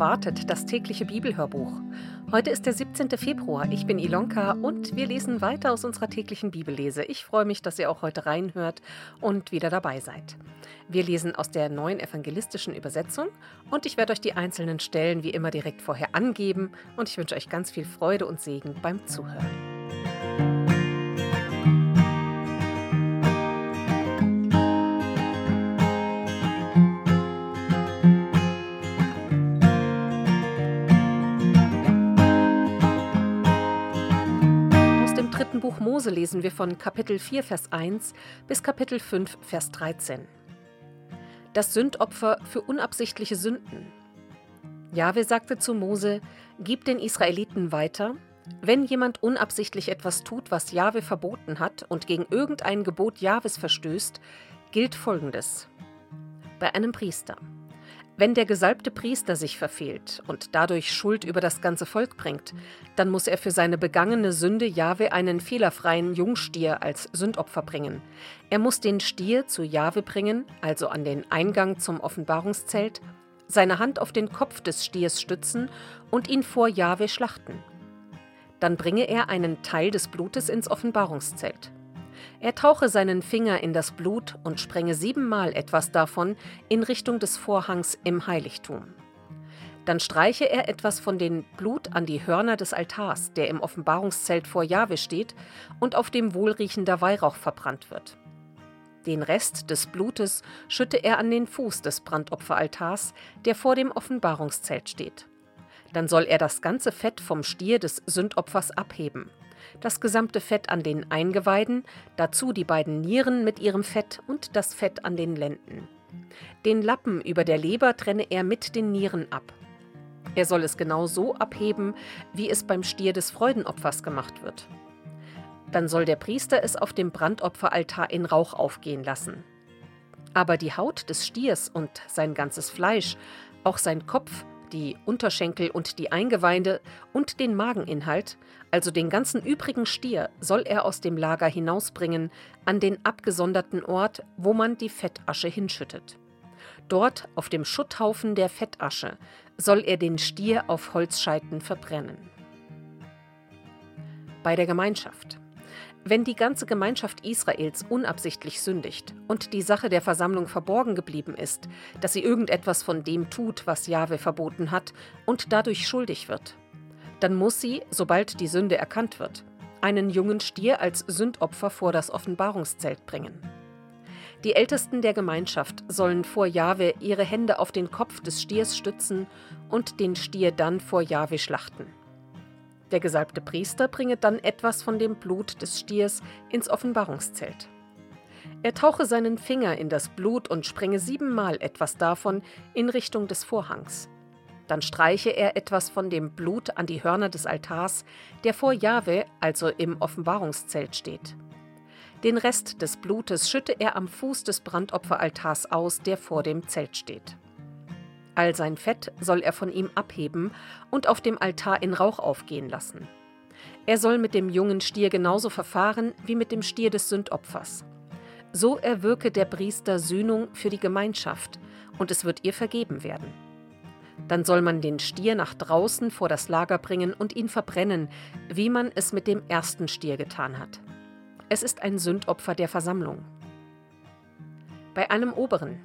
Erwartet, das tägliche Bibelhörbuch. Heute ist der 17. Februar. Ich bin Ilonka und wir lesen weiter aus unserer täglichen Bibellese. Ich freue mich, dass ihr auch heute reinhört und wieder dabei seid. Wir lesen aus der neuen evangelistischen Übersetzung und ich werde euch die einzelnen Stellen wie immer direkt vorher angeben und ich wünsche euch ganz viel Freude und Segen beim Zuhören. Mose lesen wir von Kapitel 4, Vers 1 bis Kapitel 5, Vers 13. Das Sündopfer für unabsichtliche Sünden. Jahwe sagte zu Mose: Gib den Israeliten weiter, wenn jemand unabsichtlich etwas tut, was Jahwe verboten hat und gegen irgendein Gebot Jahwes verstößt, gilt folgendes: Bei einem Priester. Wenn der gesalbte Priester sich verfehlt und dadurch Schuld über das ganze Volk bringt, dann muss er für seine begangene Sünde Jahwe einen fehlerfreien Jungstier als Sündopfer bringen. Er muss den Stier zu Jahwe bringen, also an den Eingang zum Offenbarungszelt, seine Hand auf den Kopf des Stiers stützen und ihn vor Jahwe schlachten. Dann bringe er einen Teil des Blutes ins Offenbarungszelt. Er tauche seinen Finger in das Blut und sprenge siebenmal etwas davon in Richtung des Vorhangs im Heiligtum. Dann streiche er etwas von dem Blut an die Hörner des Altars, der im Offenbarungszelt vor Jahwe steht und auf dem wohlriechender Weihrauch verbrannt wird. Den Rest des Blutes schütte er an den Fuß des Brandopferaltars, der vor dem Offenbarungszelt steht. Dann soll er das ganze Fett vom Stier des Sündopfers abheben das gesamte Fett an den Eingeweiden, dazu die beiden Nieren mit ihrem Fett und das Fett an den Lenden. Den Lappen über der Leber trenne er mit den Nieren ab. Er soll es genau so abheben, wie es beim Stier des Freudenopfers gemacht wird. Dann soll der Priester es auf dem Brandopferaltar in Rauch aufgehen lassen. Aber die Haut des Stiers und sein ganzes Fleisch, auch sein Kopf, die Unterschenkel und die Eingeweide und den Mageninhalt, also den ganzen übrigen Stier, soll er aus dem Lager hinausbringen an den abgesonderten Ort, wo man die Fettasche hinschüttet. Dort, auf dem Schutthaufen der Fettasche, soll er den Stier auf Holzscheiten verbrennen. Bei der Gemeinschaft. Wenn die ganze Gemeinschaft Israels unabsichtlich sündigt und die Sache der Versammlung verborgen geblieben ist, dass sie irgendetwas von dem tut, was Jahwe verboten hat, und dadurch schuldig wird, dann muss sie, sobald die Sünde erkannt wird, einen jungen Stier als Sündopfer vor das Offenbarungszelt bringen. Die Ältesten der Gemeinschaft sollen vor Jahwe ihre Hände auf den Kopf des Stiers stützen und den Stier dann vor Jahwe schlachten. Der gesalbte Priester bringe dann etwas von dem Blut des Stiers ins Offenbarungszelt. Er tauche seinen Finger in das Blut und sprenge siebenmal etwas davon in Richtung des Vorhangs. Dann streiche er etwas von dem Blut an die Hörner des Altars, der vor Jahwe, also im Offenbarungszelt steht. Den Rest des Blutes schütte er am Fuß des Brandopferaltars aus, der vor dem Zelt steht. All sein Fett soll er von ihm abheben und auf dem Altar in Rauch aufgehen lassen. Er soll mit dem jungen Stier genauso verfahren wie mit dem Stier des Sündopfers. So erwirke der Priester Sühnung für die Gemeinschaft, und es wird ihr vergeben werden. Dann soll man den Stier nach draußen vor das Lager bringen und ihn verbrennen, wie man es mit dem ersten Stier getan hat. Es ist ein Sündopfer der Versammlung. Bei einem Oberen,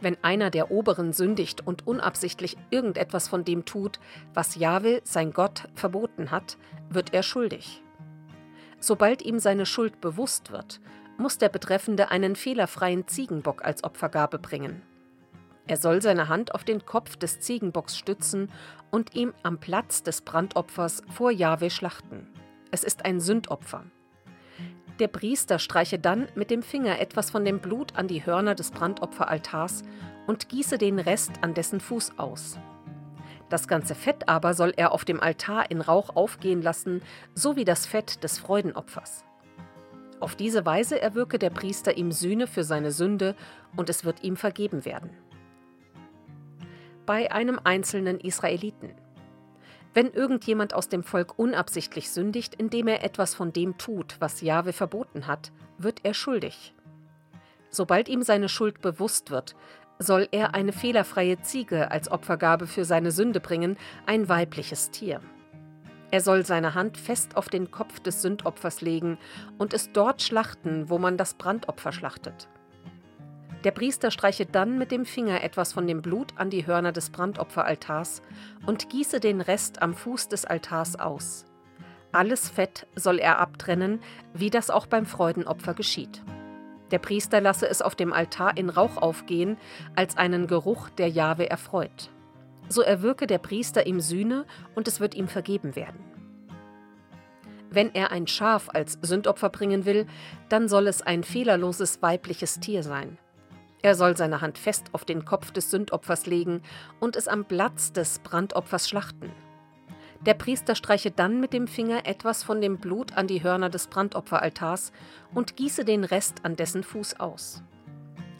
wenn einer der Oberen sündigt und unabsichtlich irgendetwas von dem tut, was Jahwe, sein Gott, verboten hat, wird er schuldig. Sobald ihm seine Schuld bewusst wird, muss der Betreffende einen fehlerfreien Ziegenbock als Opfergabe bringen. Er soll seine Hand auf den Kopf des Ziegenbocks stützen und ihm am Platz des Brandopfers vor Jahwe schlachten. Es ist ein Sündopfer. Der Priester streiche dann mit dem Finger etwas von dem Blut an die Hörner des Brandopferaltars und gieße den Rest an dessen Fuß aus. Das ganze Fett aber soll er auf dem Altar in Rauch aufgehen lassen, so wie das Fett des Freudenopfers. Auf diese Weise erwirke der Priester ihm Sühne für seine Sünde und es wird ihm vergeben werden. Bei einem einzelnen Israeliten. Wenn irgendjemand aus dem Volk unabsichtlich sündigt, indem er etwas von dem tut, was Jahwe verboten hat, wird er schuldig. Sobald ihm seine Schuld bewusst wird, soll er eine fehlerfreie Ziege als Opfergabe für seine Sünde bringen, ein weibliches Tier. Er soll seine Hand fest auf den Kopf des Sündopfers legen und es dort schlachten, wo man das Brandopfer schlachtet. Der Priester streiche dann mit dem Finger etwas von dem Blut an die Hörner des Brandopferaltars und gieße den Rest am Fuß des Altars aus. Alles Fett soll er abtrennen, wie das auch beim Freudenopfer geschieht. Der Priester lasse es auf dem Altar in Rauch aufgehen, als einen Geruch, der Jahwe erfreut. So erwirke der Priester ihm Sühne und es wird ihm vergeben werden. Wenn er ein Schaf als Sündopfer bringen will, dann soll es ein fehlerloses weibliches Tier sein. Er soll seine Hand fest auf den Kopf des Sündopfers legen und es am Platz des Brandopfers schlachten. Der Priester streiche dann mit dem Finger etwas von dem Blut an die Hörner des Brandopferaltars und gieße den Rest an dessen Fuß aus.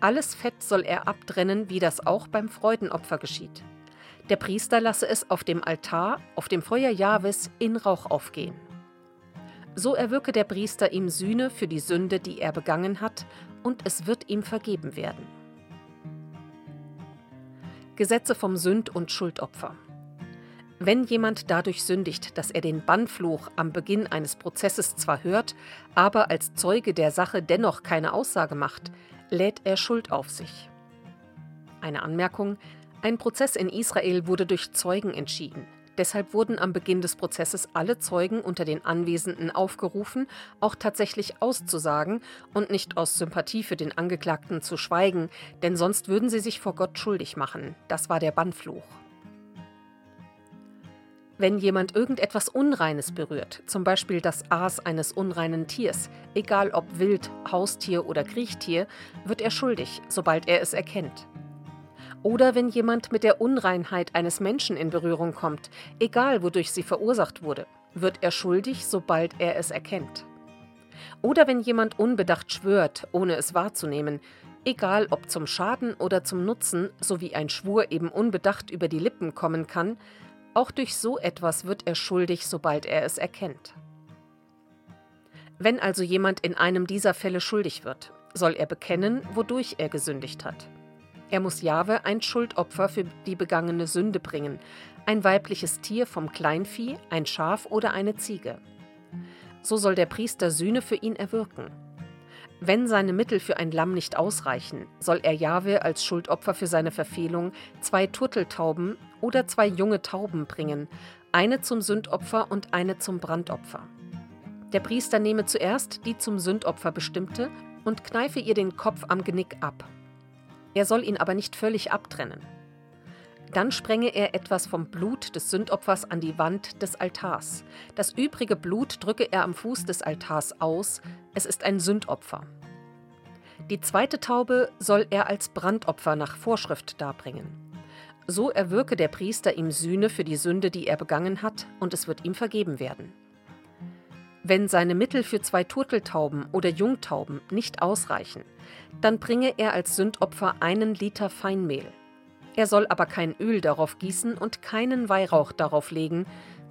Alles Fett soll er abtrennen, wie das auch beim Freudenopfer geschieht. Der Priester lasse es auf dem Altar, auf dem Feuer Jahwes, in Rauch aufgehen. So erwirke der Priester ihm Sühne für die Sünde, die er begangen hat, und es wird ihm vergeben werden. Gesetze vom Sünd- und Schuldopfer. Wenn jemand dadurch sündigt, dass er den Bannfluch am Beginn eines Prozesses zwar hört, aber als Zeuge der Sache dennoch keine Aussage macht, lädt er Schuld auf sich. Eine Anmerkung, ein Prozess in Israel wurde durch Zeugen entschieden. Deshalb wurden am Beginn des Prozesses alle Zeugen unter den Anwesenden aufgerufen, auch tatsächlich auszusagen und nicht aus Sympathie für den Angeklagten zu schweigen, denn sonst würden sie sich vor Gott schuldig machen. Das war der Bannfluch. Wenn jemand irgendetwas Unreines berührt, zum Beispiel das Aas eines unreinen Tiers, egal ob Wild, Haustier oder Kriechtier, wird er schuldig, sobald er es erkennt. Oder wenn jemand mit der Unreinheit eines Menschen in Berührung kommt, egal wodurch sie verursacht wurde, wird er schuldig, sobald er es erkennt. Oder wenn jemand unbedacht schwört, ohne es wahrzunehmen, egal ob zum Schaden oder zum Nutzen, so wie ein Schwur eben unbedacht über die Lippen kommen kann, auch durch so etwas wird er schuldig, sobald er es erkennt. Wenn also jemand in einem dieser Fälle schuldig wird, soll er bekennen, wodurch er gesündigt hat. Er muss Jahwe ein Schuldopfer für die begangene Sünde bringen, ein weibliches Tier vom Kleinvieh, ein Schaf oder eine Ziege. So soll der Priester Sühne für ihn erwirken. Wenn seine Mittel für ein Lamm nicht ausreichen, soll er Jahwe als Schuldopfer für seine Verfehlung zwei Turteltauben oder zwei junge Tauben bringen, eine zum Sündopfer und eine zum Brandopfer. Der Priester nehme zuerst die zum Sündopfer bestimmte und kneife ihr den Kopf am Genick ab. Er soll ihn aber nicht völlig abtrennen. Dann sprenge er etwas vom Blut des Sündopfers an die Wand des Altars. Das übrige Blut drücke er am Fuß des Altars aus, es ist ein Sündopfer. Die zweite Taube soll er als Brandopfer nach Vorschrift darbringen. So erwirke der Priester ihm Sühne für die Sünde, die er begangen hat, und es wird ihm vergeben werden. Wenn seine Mittel für zwei Turteltauben oder Jungtauben nicht ausreichen, dann bringe er als Sündopfer einen Liter Feinmehl. Er soll aber kein Öl darauf gießen und keinen Weihrauch darauf legen,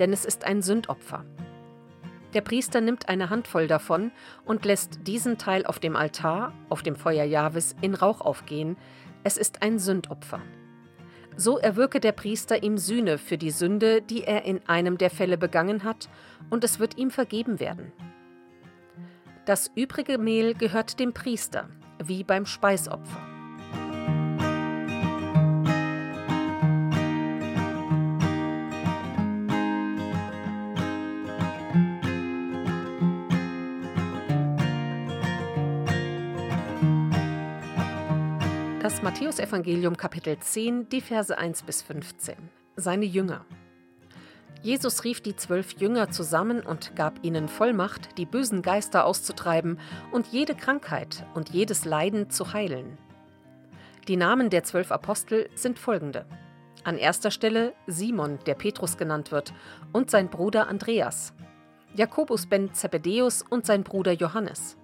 denn es ist ein Sündopfer. Der Priester nimmt eine Handvoll davon und lässt diesen Teil auf dem Altar, auf dem Feuer Jahwes, in Rauch aufgehen. Es ist ein Sündopfer. So erwirke der Priester ihm Sühne für die Sünde, die er in einem der Fälle begangen hat, und es wird ihm vergeben werden. Das übrige Mehl gehört dem Priester, wie beim Speisopfer. Das Matthäusevangelium Kapitel 10, die Verse 1 bis 15. Seine Jünger. Jesus rief die zwölf Jünger zusammen und gab ihnen Vollmacht, die bösen Geister auszutreiben und jede Krankheit und jedes Leiden zu heilen. Die Namen der zwölf Apostel sind folgende. An erster Stelle Simon, der Petrus genannt wird, und sein Bruder Andreas, Jakobus ben Zebedäus und sein Bruder Johannes,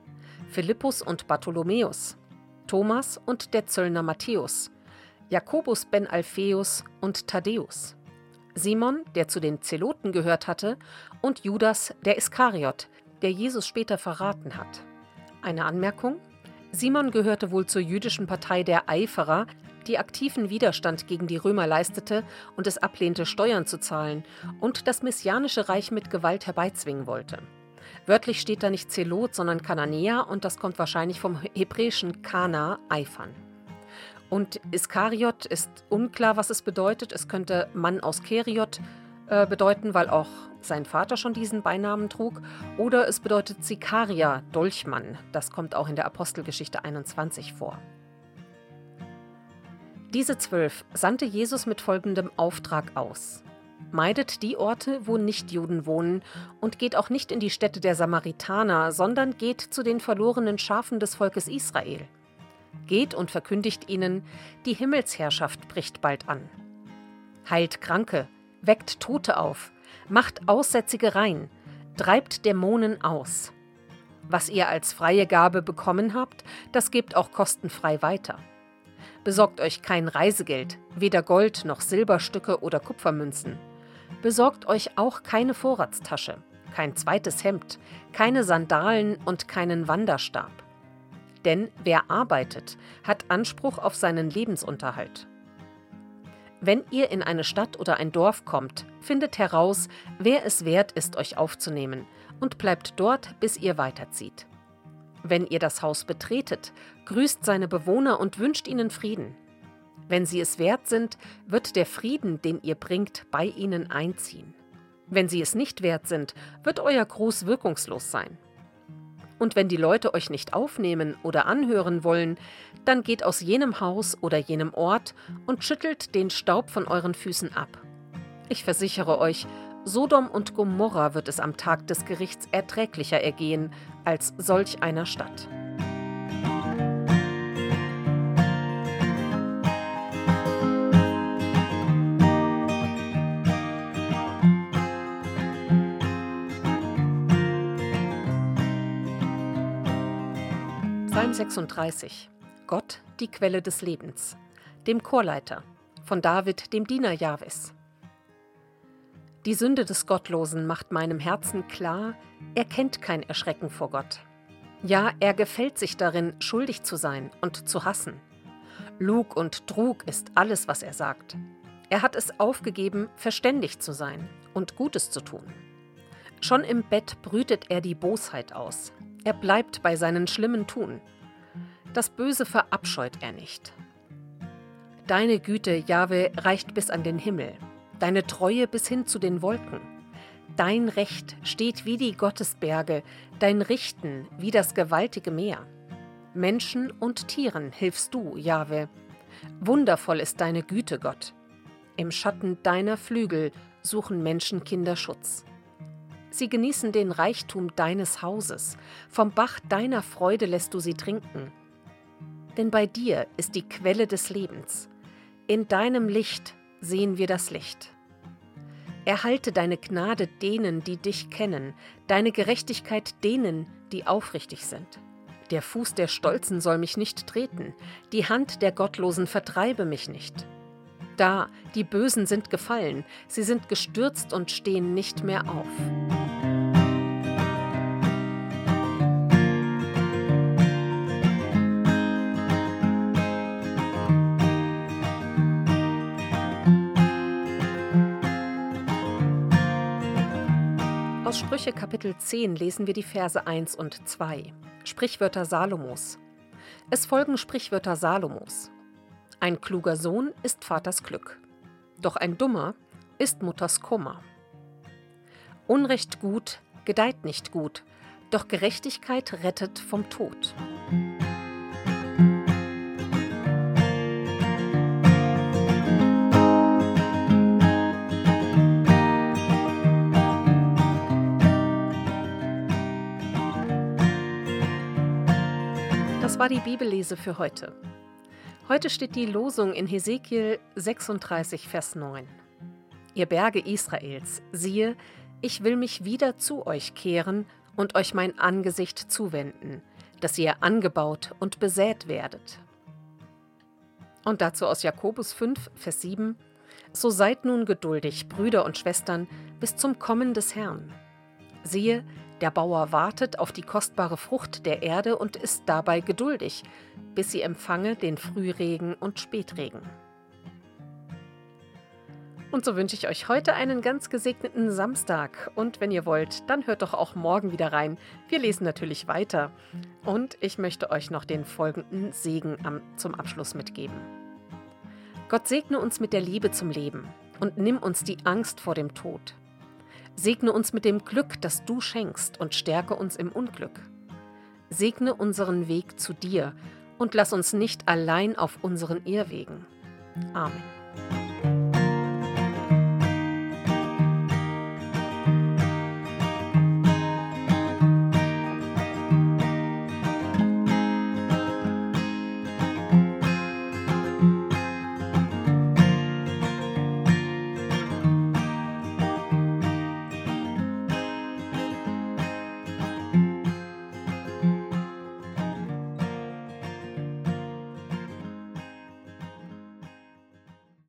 Philippus und Bartholomäus, Thomas und der Zöllner Matthäus, Jakobus ben Alpheus und Thaddäus, Simon, der zu den Zeloten gehört hatte, und Judas, der Iskariot, der Jesus später verraten hat. Eine Anmerkung? Simon gehörte wohl zur jüdischen Partei der Eiferer, die aktiven Widerstand gegen die Römer leistete und es ablehnte, Steuern zu zahlen und das messianische Reich mit Gewalt herbeizwingen wollte. Wörtlich steht da nicht Zelot, sondern Kananäer und das kommt wahrscheinlich vom hebräischen Kana, Eifern. Und Iskariot ist unklar, was es bedeutet. Es könnte Mann aus Keriot äh, bedeuten, weil auch sein Vater schon diesen Beinamen trug. Oder es bedeutet Sikaria, Dolchmann. Das kommt auch in der Apostelgeschichte 21 vor. Diese zwölf sandte Jesus mit folgendem Auftrag aus. Meidet die Orte, wo Nichtjuden wohnen, und geht auch nicht in die Städte der Samaritaner, sondern geht zu den verlorenen Schafen des Volkes Israel. Geht und verkündigt ihnen, die Himmelsherrschaft bricht bald an. Heilt Kranke, weckt Tote auf, macht Aussätzige rein, treibt Dämonen aus. Was ihr als freie Gabe bekommen habt, das gebt auch kostenfrei weiter. Besorgt euch kein Reisegeld, weder Gold noch Silberstücke oder Kupfermünzen. Besorgt euch auch keine Vorratstasche, kein zweites Hemd, keine Sandalen und keinen Wanderstab. Denn wer arbeitet, hat Anspruch auf seinen Lebensunterhalt. Wenn ihr in eine Stadt oder ein Dorf kommt, findet heraus, wer es wert ist, euch aufzunehmen, und bleibt dort, bis ihr weiterzieht. Wenn ihr das Haus betretet, grüßt seine Bewohner und wünscht ihnen Frieden. Wenn sie es wert sind, wird der Frieden, den ihr bringt, bei ihnen einziehen. Wenn sie es nicht wert sind, wird euer Gruß wirkungslos sein. Und wenn die Leute euch nicht aufnehmen oder anhören wollen, dann geht aus jenem Haus oder jenem Ort und schüttelt den Staub von euren Füßen ab. Ich versichere euch, Sodom und Gomorra wird es am Tag des Gerichts erträglicher ergehen als solch einer Stadt. Psalm 36 Gott, die Quelle des Lebens. Dem Chorleiter. Von David, dem Diener Jahwes. Die Sünde des Gottlosen macht meinem Herzen klar, er kennt kein Erschrecken vor Gott. Ja, er gefällt sich darin, schuldig zu sein und zu hassen. Lug und Trug ist alles, was er sagt. Er hat es aufgegeben, verständig zu sein und Gutes zu tun. Schon im Bett brütet er die Bosheit aus. Er bleibt bei seinen schlimmen Tun. Das Böse verabscheut er nicht. Deine Güte, Jahwe, reicht bis an den Himmel, deine Treue bis hin zu den Wolken. Dein Recht steht wie die Gottesberge, dein Richten wie das gewaltige Meer. Menschen und Tieren hilfst du, Jahwe. Wundervoll ist deine Güte, Gott. Im Schatten deiner Flügel suchen Menschenkinder Schutz. Sie genießen den Reichtum deines Hauses. Vom Bach deiner Freude lässt du sie trinken. Denn bei dir ist die Quelle des Lebens. In deinem Licht sehen wir das Licht. Erhalte deine Gnade denen, die dich kennen, deine Gerechtigkeit denen, die aufrichtig sind. Der Fuß der Stolzen soll mich nicht treten, die Hand der Gottlosen vertreibe mich nicht. Da, die Bösen sind gefallen, sie sind gestürzt und stehen nicht mehr auf. Sprüche Kapitel 10 lesen wir die Verse 1 und 2. Sprichwörter Salomos. Es folgen Sprichwörter Salomos. Ein kluger Sohn ist Vaters Glück, doch ein dummer ist Mutters Kummer. Unrecht gut gedeiht nicht gut, doch Gerechtigkeit rettet vom Tod. Das war die Bibellese für heute. Heute steht die Losung in Hesekiel 36, Vers 9. Ihr Berge Israels, siehe, ich will mich wieder zu euch kehren und euch mein Angesicht zuwenden, dass ihr angebaut und besät werdet. Und dazu aus Jakobus 5, Vers 7. So seid nun geduldig, Brüder und Schwestern, bis zum Kommen des Herrn. Siehe, Der Bauer wartet auf die kostbare Frucht der Erde und ist dabei geduldig, bis sie empfange den Frühregen und Spätregen. Und so wünsche ich euch heute einen ganz gesegneten Samstag. Und wenn ihr wollt, dann hört doch auch morgen wieder rein. Wir lesen natürlich weiter. Und ich möchte euch noch den folgenden Segen am, zum Abschluss mitgeben. Gott segne uns mit der Liebe zum Leben und nimm uns die Angst vor dem Tod. Segne uns mit dem Glück, das du schenkst, und stärke uns im Unglück. Segne unseren Weg zu dir und lass uns nicht allein auf unseren Irrwegen. Amen.